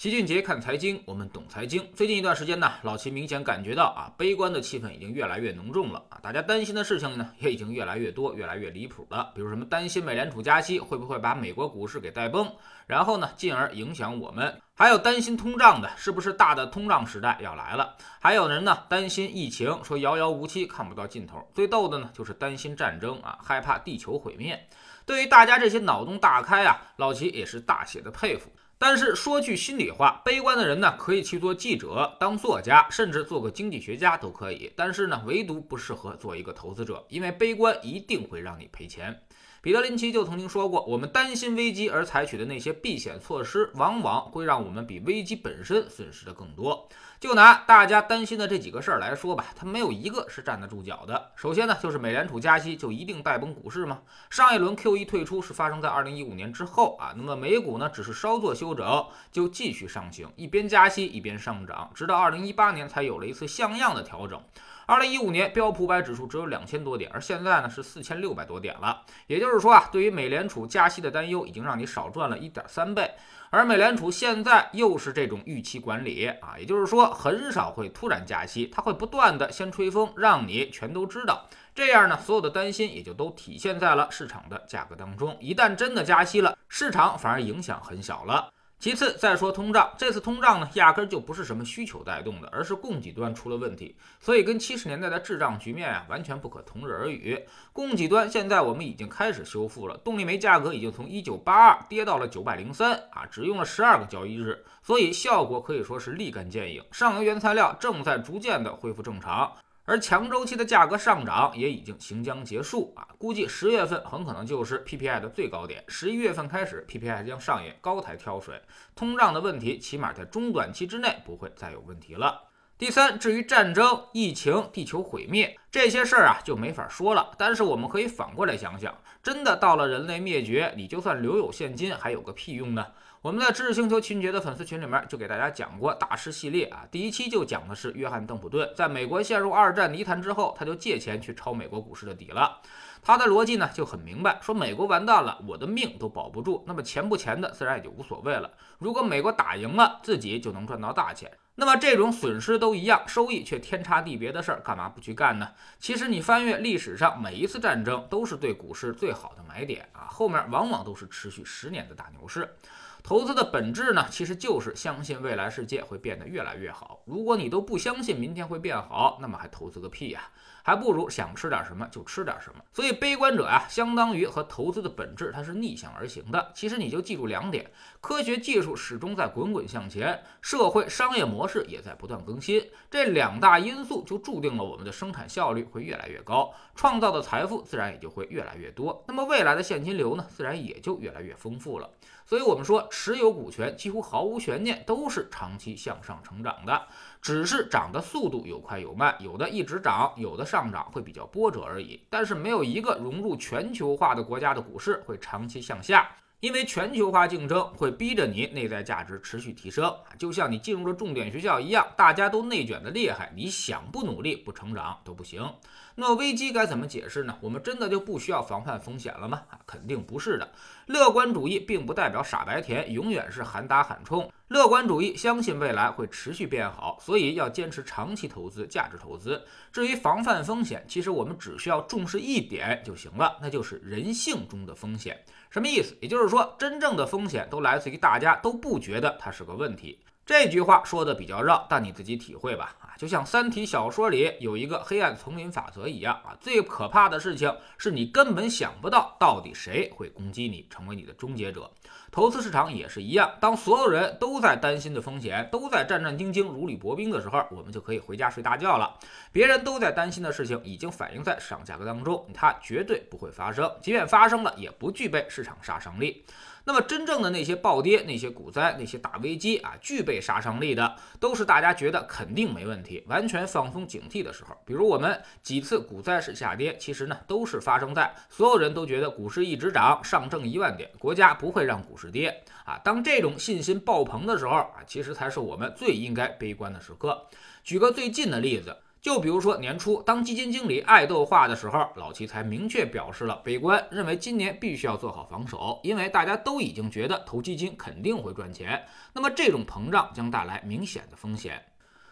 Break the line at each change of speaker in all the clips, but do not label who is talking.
齐俊杰看财经，我们懂财经。最近一段时间呢，老齐明显感觉到啊，悲观的气氛已经越来越浓重了啊，大家担心的事情呢也已经越来越多，越来越离谱了。比如什么担心美联储加息会不会把美国股市给带崩，然后呢，进而影响我们；还有担心通胀的，是不是大的通胀时代要来了？还有人呢担心疫情，说遥遥无期，看不到尽头。最逗的呢就是担心战争啊，害怕地球毁灭。对于大家这些脑洞大开啊，老齐也是大写的佩服。但是说句心里话，悲观的人呢，可以去做记者、当作家，甚至做个经济学家都可以。但是呢，唯独不适合做一个投资者，因为悲观一定会让你赔钱。彼得林奇就曾经说过，我们担心危机而采取的那些避险措施，往往会让我们比危机本身损失的更多。就拿大家担心的这几个事儿来说吧，它没有一个是站得住脚的。首先呢，就是美联储加息就一定带崩股市吗？上一轮 QE 退出是发生在二零一五年之后啊，那么美股呢，只是稍作休整就继续上行，一边加息一边上涨，直到二零一八年才有了一次像样的调整。二零一五年标普五百指数只有两千多点，而现在呢是四千六百多点了。也就是说啊，对于美联储加息的担忧已经让你少赚了一点三倍。而美联储现在又是这种预期管理啊，也就是说很少会突然加息，它会不断的先吹风，让你全都知道。这样呢，所有的担心也就都体现在了市场的价格当中。一旦真的加息了，市场反而影响很小了。其次再说通胀，这次通胀呢，压根儿就不是什么需求带动的，而是供给端出了问题，所以跟七十年代的滞胀局面啊，完全不可同日而语。供给端现在我们已经开始修复了，动力煤价格已经从一九八二跌到了九百零三啊，只用了十二个交易日，所以效果可以说是立竿见影。上游原材料正在逐渐的恢复正常。而强周期的价格上涨也已经行将结束啊，估计十月份很可能就是 PPI 的最高点，十一月份开始 PPI 将上演高台跳水，通胀的问题起码在中短期之内不会再有问题了。第三，至于战争、疫情、地球毁灭这些事儿啊，就没法说了。但是我们可以反过来想想，真的到了人类灭绝，你就算留有现金，还有个屁用呢？我们在知识星球秦杰的粉丝群里面就给大家讲过大师系列啊，第一期就讲的是约翰邓普顿在美国陷入二战泥潭之后，他就借钱去抄美国股市的底了。他的逻辑呢就很明白，说美国完蛋了，我的命都保不住，那么钱不钱的自然也就无所谓了。如果美国打赢了，自己就能赚到大钱。那么这种损失都一样，收益却天差地别的事儿，干嘛不去干呢？其实你翻阅历史上每一次战争，都是对股市最好的买点啊，后面往往都是持续十年的大牛市。投资的本质呢，其实就是相信未来世界会变得越来越好。如果你都不相信明天会变好，那么还投资个屁呀！还不如想吃点什么就吃点什么。所以悲观者啊，相当于和投资的本质它是逆向而行的。其实你就记住两点：科学技术始终在滚滚向前，社会商业模式也在不断更新。这两大因素就注定了我们的生产效率会越来越高，创造的财富自然也就会越来越多。那么未来的现金流呢，自然也就越来越丰富了。所以，我们说持有股权几乎毫无悬念，都是长期向上成长的，只是涨的速度有快有慢，有的一直涨，有的上涨会比较波折而已。但是，没有一个融入全球化的国家的股市会长期向下。因为全球化竞争会逼着你内在价值持续提升，就像你进入了重点学校一样，大家都内卷的厉害，你想不努力不成长都不行。那危机该怎么解释呢？我们真的就不需要防范风险了吗？啊，肯定不是的。乐观主义并不代表傻白甜，永远是喊打喊冲。乐观主义相信未来会持续变好，所以要坚持长期投资、价值投资。至于防范风险，其实我们只需要重视一点就行了，那就是人性中的风险。什么意思？也就是说，真正的风险都来自于大家都不觉得它是个问题。这句话说的比较绕，但你自己体会吧。啊，就像《三体》小说里有一个黑暗丛林法则一样啊，最可怕的事情是你根本想不到到底谁会攻击你，成为你的终结者。投资市场也是一样，当所有人都在担心的风险，都在战战兢兢、如履薄冰的时候，我们就可以回家睡大觉了。别人都在担心的事情，已经反映在市场价格当中，它绝对不会发生。即便发生了，也不具备市场杀伤力。那么，真正的那些暴跌、那些股灾、那些大危机啊，具备杀伤力的，都是大家觉得肯定没问题、完全放松警惕的时候。比如我们几次股灾式下跌，其实呢，都是发生在所有人都觉得股市一直涨，上证一万点，国家不会让股市跌啊。当这种信心爆棚的时候啊，其实才是我们最应该悲观的时刻。举个最近的例子。就比如说年初，当基金经理爱豆化的时候，老齐才明确表示了悲观，认为今年必须要做好防守，因为大家都已经觉得投基金肯定会赚钱，那么这种膨胀将带来明显的风险。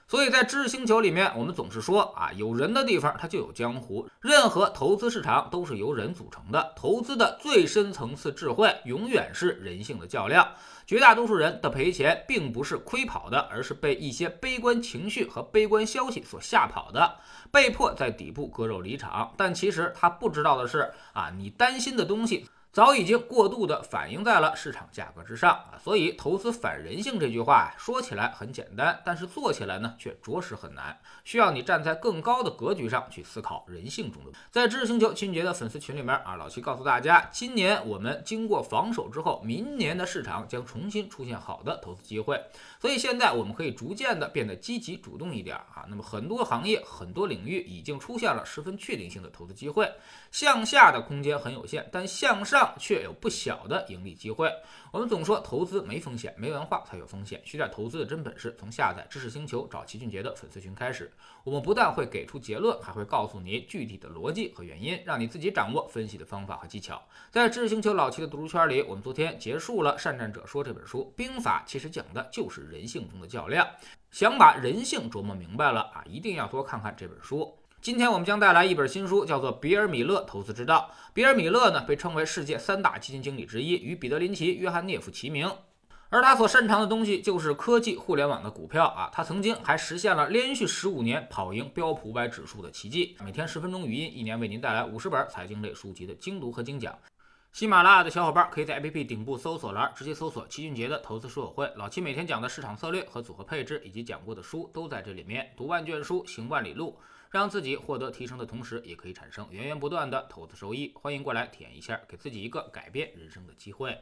所以在知识星球里面，我们总是说啊，有人的地方它就有江湖，任何投资市场都是由人组成的，投资的最深层次智慧永远是人性的较量。绝大多数人的赔钱并不是亏跑的，而是被一些悲观情绪和悲观消息所吓跑的，被迫在底部割肉离场。但其实他不知道的是啊，你担心的东西。早已经过度的反映在了市场价格之上啊，所以投资反人性这句话说起来很简单，但是做起来呢却着实很难，需要你站在更高的格局上去思考人性中的。在知识星球清洁的粉丝群里面啊，老七告诉大家，今年我们经过防守之后，明年的市场将重新出现好的投资机会，所以现在我们可以逐渐的变得积极主动一点啊。那么很多行业、很多领域已经出现了十分确定性的投资机会，向下的空间很有限，但向上却有不小的盈利机会。我们总说投资没风险，没文化才有风险。学点投资的真本事，从下载知识星球找齐俊杰的粉丝群开始。我们不但会给出结论，还会告诉你具体的逻辑和原因，让你自己掌握分析的方法和技巧。在知识星球老齐的读书圈里，我们昨天结束了《善战者说》这本书。兵法其实讲的就是人性中的较量。想把人性琢磨明白了啊，一定要多看看这本书。今天我们将带来一本新书，叫做《比尔·米勒投资之道》。比尔·米勒呢，被称为世界三大基金经理之一，与彼得·林奇、约翰·涅夫齐名。而他所擅长的东西就是科技、互联网的股票啊。他曾经还实现了连续十五年跑赢标普五百指数的奇迹。每天十分钟语音，一年为您带来五十本财经类书籍的精读和精讲。喜马拉雅的小伙伴可以在 APP 顶部搜索栏直接搜索“齐俊杰的投资书友会”，老齐每天讲的市场策略和组合配置，以及讲过的书都在这里面。读万卷书，行万里路。让自己获得提升的同时，也可以产生源源不断的投资收益。欢迎过来体验一下，给自己一个改变人生的机会。